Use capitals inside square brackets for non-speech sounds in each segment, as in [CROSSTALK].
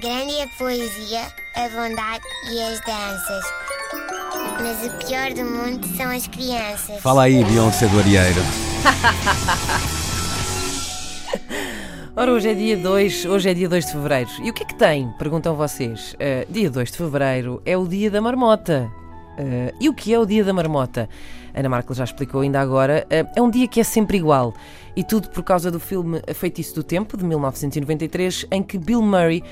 Grande é a poesia, a bondade e as danças. Mas o pior do mundo são as crianças. Fala aí, Beyoncé do Arieiro. [LAUGHS] Ora, hoje é dia 2, hoje é dia 2 de fevereiro. E o que é que tem? Perguntam vocês. Uh, dia 2 de fevereiro é o dia da marmota. Uh, e o que é o dia da marmota? Ana Markel já explicou ainda agora. Uh, é um dia que é sempre igual. E tudo por causa do filme A Feitiço do Tempo, de 1993, em que Bill Murray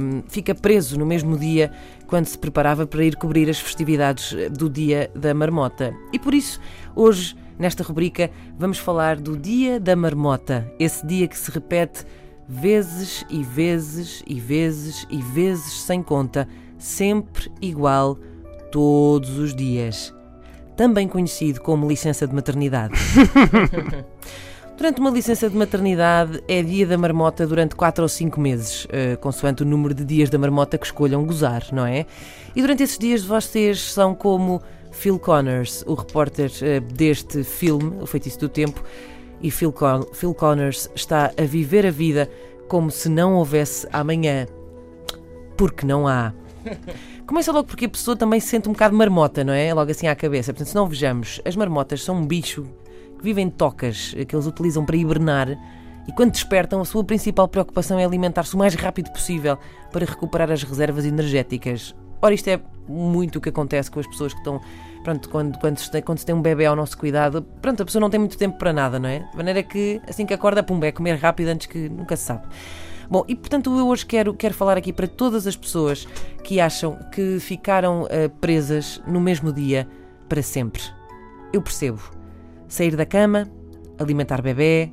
um, fica preso no mesmo dia quando se preparava para ir cobrir as festividades do Dia da Marmota. E por isso, hoje Nesta rubrica vamos falar do Dia da Marmota, esse dia que se repete vezes e vezes e vezes e vezes sem conta, sempre igual, todos os dias. Também conhecido como licença de maternidade. [LAUGHS] Durante uma licença de maternidade é dia da marmota durante 4 ou 5 meses, uh, consoante o número de dias da marmota que escolham gozar, não é? E durante esses dias vocês são como Phil Connors, o repórter uh, deste filme, O Feitiço do Tempo, e Phil, Con Phil Connors está a viver a vida como se não houvesse amanhã. Porque não há. [LAUGHS] Começa logo porque a pessoa também se sente um bocado marmota, não é? Logo assim à cabeça. Portanto, se não vejamos, as marmotas são um bicho que vive em tocas, que eles utilizam para hibernar. E quando despertam, a sua principal preocupação é alimentar-se o mais rápido possível para recuperar as reservas energéticas. Ora, isto é muito o que acontece com as pessoas que estão. Pronto, quando, quando, se tem, quando se tem um bebê ao nosso cuidado, pronto, a pessoa não tem muito tempo para nada, não é? De maneira que assim que acorda, pum, é comer rápido antes que nunca se sabe. Bom, e portanto eu hoje quero, quero falar aqui para todas as pessoas que acham que ficaram uh, presas no mesmo dia para sempre. Eu percebo. Sair da cama, alimentar bebê,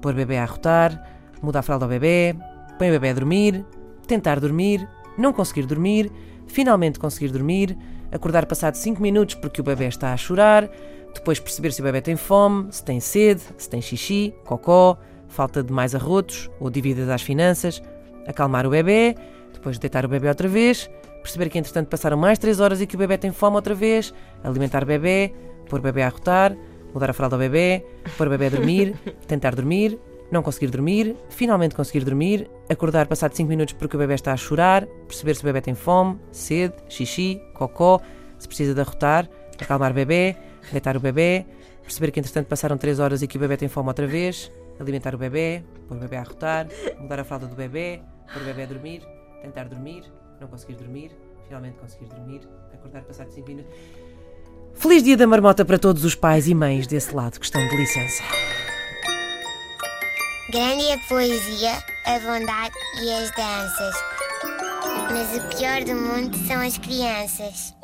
pôr bebê a arrotar, mudar a fralda ao bebê, põe o bebê a dormir, tentar dormir, não conseguir dormir, finalmente conseguir dormir, acordar passado 5 minutos porque o bebê está a chorar, depois perceber se o bebê tem fome, se tem sede, se tem xixi, cocó, falta de mais arrotos ou dívidas às finanças, acalmar o bebê, depois deitar o bebê outra vez, perceber que entretanto passaram mais 3 horas e que o bebê tem fome outra vez, alimentar o bebê, pôr o bebê a arrotar, mudar a fralda ao bebê, pôr o bebê a dormir, [LAUGHS] tentar dormir, não conseguir dormir, finalmente conseguir dormir, acordar passado 5 minutos porque o bebê está a chorar, perceber se o bebê tem fome, sede, xixi, cocó, se precisa de arrotar, acalmar o bebê, deitar o bebê, perceber que entretanto passaram 3 horas e que o bebê tem fome outra vez, alimentar o bebê, pôr o bebê a arrotar, mudar a fralda do bebê, pôr o bebê a dormir, tentar dormir, não conseguir dormir, finalmente conseguir dormir, acordar passado 5 minutos. Feliz dia da marmota para todos os pais e mães desse lado que estão de licença. Grande é a poesia, a bondade e as danças. Mas o pior do mundo são as crianças.